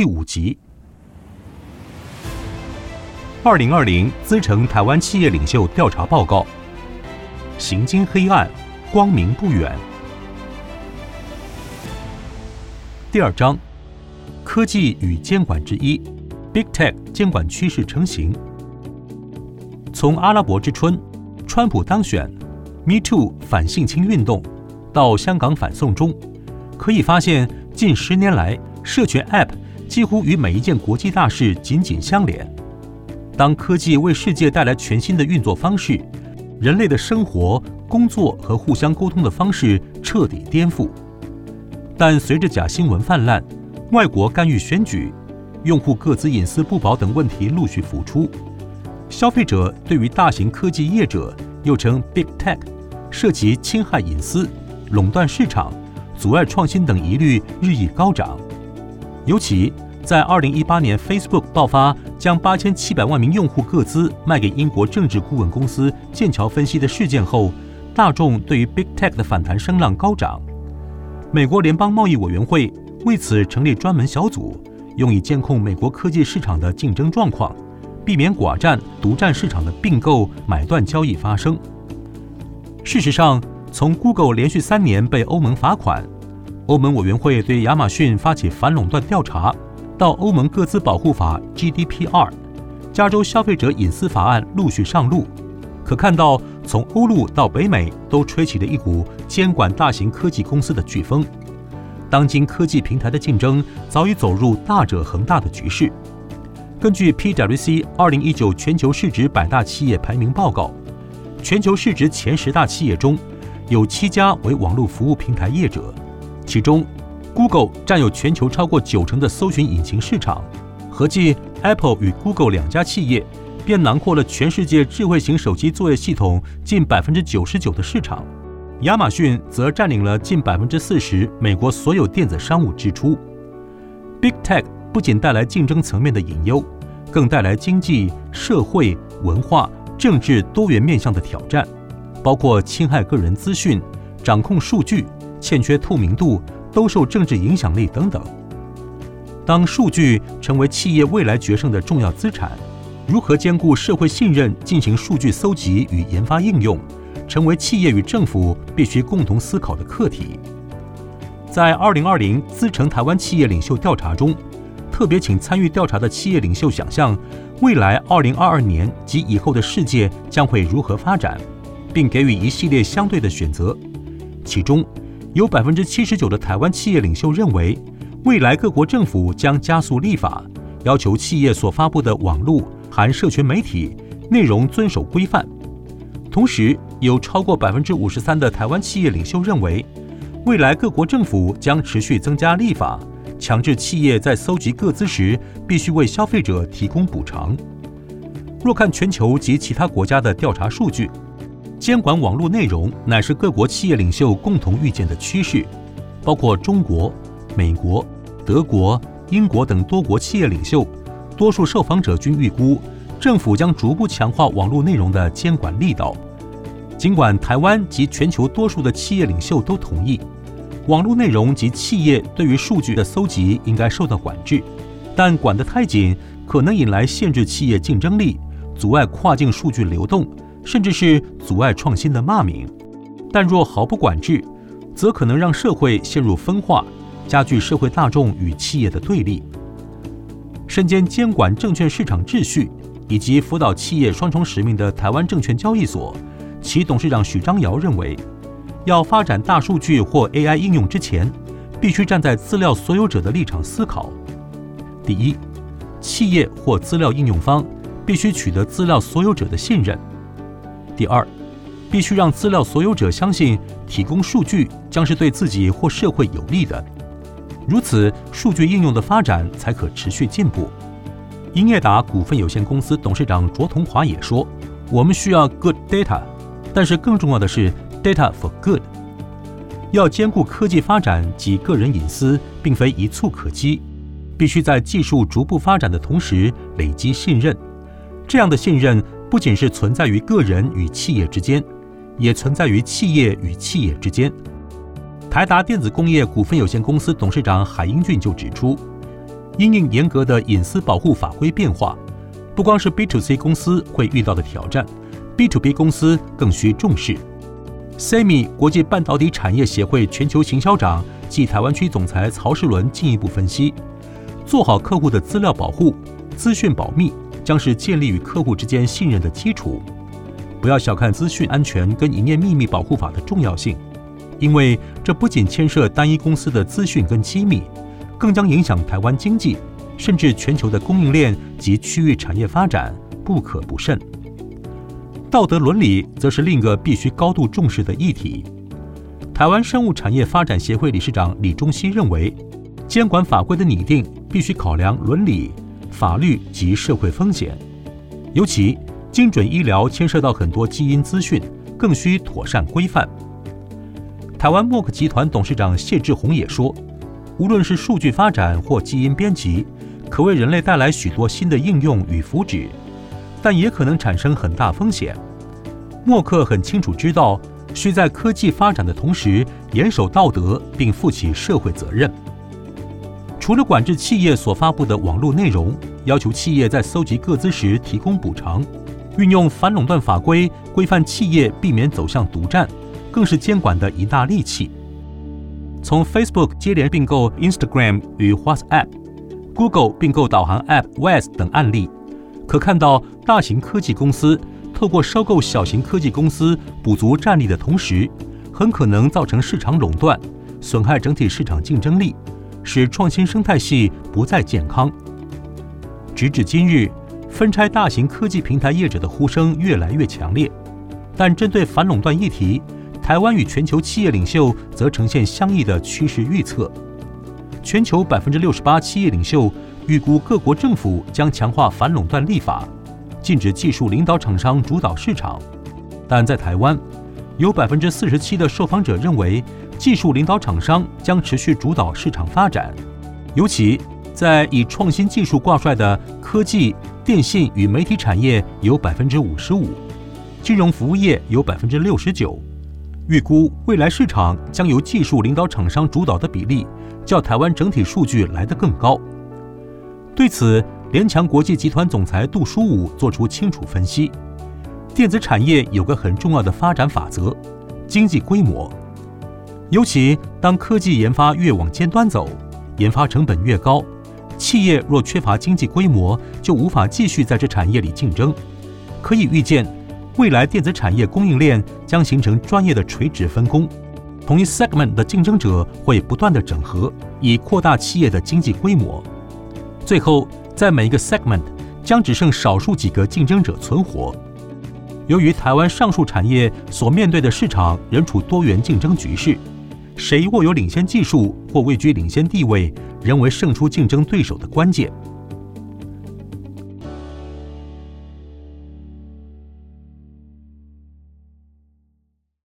第五集。二零二零资诚台湾企业领袖调查报告：行经黑暗，光明不远。第二章，科技与监管之一，Big Tech 监管趋势成型。从阿拉伯之春、川普当选、Me Too 反性侵运动到香港反送中，可以发现近十年来，社群 App 几乎与每一件国际大事紧紧相连。当科技为世界带来全新的运作方式，人类的生活、工作和互相沟通的方式彻底颠覆。但随着假新闻泛滥、外国干预选举、用户各资隐私不保等问题陆续浮出。消费者对于大型科技业者，又称 Big Tech，涉及侵害隐私、垄断市场、阻碍创新等疑虑日益高涨。尤其在2018年 Facebook 爆发将8700万名用户个资卖给英国政治顾问公司剑桥分析的事件后，大众对于 Big Tech 的反弹声浪高涨。美国联邦贸易委员会为此成立专门小组，用以监控美国科技市场的竞争状况。避免寡占、独占市场的并购买断交易发生。事实上，从 Google 连续三年被欧盟罚款，欧盟委员会对亚马逊发起反垄断调查，到欧盟个资保护法 GDPR、加州消费者隐私法案陆续上路，可看到从欧陆到北美都吹起了一股监管大型科技公司的飓风。当今科技平台的竞争早已走入大者恒大的局势。根据 PwC 二零一九全球市值百大企业排名报告，全球市值前十大企业中有七家为网络服务平台业者，其中 Google 占有全球超过九成的搜寻引擎市场，合计 Apple 与 Google 两家企业便囊括了全世界智慧型手机作业系统近百分之九十九的市场，亚马逊则占领了近百分之四十美国所有电子商务支出，Big Tech。不仅带来竞争层面的隐忧，更带来经济、社会、文化、政治多元面向的挑战，包括侵害个人资讯、掌控数据、欠缺透明度、兜售政治影响力等等。当数据成为企业未来决胜的重要资产，如何兼顾社会信任进行数据搜集与研发应用，成为企业与政府必须共同思考的课题。在二零二零资诚台湾企业领袖调查中，特别请参与调查的企业领袖想象，未来二零二二年及以后的世界将会如何发展，并给予一系列相对的选择。其中，有百分之七十九的台湾企业领袖认为，未来各国政府将加速立法，要求企业所发布的网络含社群媒体内容遵守规范。同时，有超过百分之五十三的台湾企业领袖认为，未来各国政府将持续增加立法。强制企业在搜集个资时，必须为消费者提供补偿。若看全球及其他国家的调查数据，监管网络内容乃是各国企业领袖共同预见的趋势。包括中国、美国、德国、英国等多国企业领袖，多数受访者均预估，政府将逐步强化网络内容的监管力道。尽管台湾及全球多数的企业领袖都同意。网络内容及企业对于数据的搜集应该受到管制，但管得太紧，可能引来限制企业竞争力、阻碍跨境数据流动，甚至是阻碍创新的骂名。但若毫不管制，则可能让社会陷入分化，加剧社会大众与企业的对立。身兼监管证券市场秩序以及辅导企业双重使命的台湾证券交易所，其董事长许章瑶认为。要发展大数据或 AI 应用之前，必须站在资料所有者的立场思考。第一，企业或资料应用方必须取得资料所有者的信任。第二，必须让资料所有者相信提供数据将是对自己或社会有利的，如此数据应用的发展才可持续进步。英业达股份有限公司董事长卓同华也说：“我们需要 good data，但是更重要的是。” Data for good，要兼顾科技发展及个人隐私，并非一蹴可及，必须在技术逐步发展的同时累积信任。这样的信任不仅是存在于个人与企业之间，也存在于企业与企业之间。台达电子工业股份有限公司董事长海英俊就指出，因应严格的隐私保护法规变化，不光是 B to C 公司会遇到的挑战，B to B 公司更需重视。SEMI 国际半导体产业协会全球行销长暨台湾区总裁曹世伦进一步分析，做好客户的资料保护、资讯保密，将是建立与客户之间信任的基础。不要小看资讯安全跟营业秘密保护法的重要性，因为这不仅牵涉单一公司的资讯跟机密，更将影响台湾经济，甚至全球的供应链及区域产业发展，不可不慎。道德伦理则是另一个必须高度重视的议题。台湾生物产业发展协会理事长李中熙认为，监管法规的拟定必须考量伦理、法律及社会风险，尤其精准医疗牵涉到很多基因资讯，更需妥善规范。台湾默克集团董事长谢志宏也说，无论是数据发展或基因编辑，可为人类带来许多新的应用与福祉。但也可能产生很大风险。默克很清楚知道，需在科技发展的同时严守道德，并负起社会责任。除了管制企业所发布的网络内容，要求企业在搜集个资时提供补偿，运用反垄断法规规范企业避免走向独占，更是监管的一大利器。从 Facebook 接连并购 Instagram 与 WhatsApp，Google 并购导航 App Waze 等案例。可看到，大型科技公司透过收购小型科技公司补足战力的同时，很可能造成市场垄断，损害整体市场竞争力，使创新生态系不再健康。直至今日，分拆大型科技平台业者的呼声越来越强烈，但针对反垄断议题，台湾与全球企业领袖则呈现相异的趋势预测。全球百分之六十八企业领袖。预估各国政府将强化反垄断立法，禁止技术领导厂商主导市场。但在台湾，有百分之四十七的受访者认为，技术领导厂商将持续主导市场发展。尤其在以创新技术挂帅的科技、电信与媒体产业有百分之五十五，金融服务业有百分之六十九。预估未来市场将由技术领导厂商主导的比例，较台湾整体数据来得更高。对此，联强国际集团总裁杜书武做出清楚分析：电子产业有个很重要的发展法则，经济规模。尤其当科技研发越往尖端走，研发成本越高，企业若缺乏经济规模，就无法继续在这产业里竞争。可以预见，未来电子产业供应链将形成专业的垂直分工，同一 segment 的竞争者会不断的整合，以扩大企业的经济规模。最后，在每一个 segment 将只剩少数几个竞争者存活。由于台湾上述产业所面对的市场仍处多元竞争局势，谁握有领先技术或位居领先地位，仍为胜出竞争对手的关键。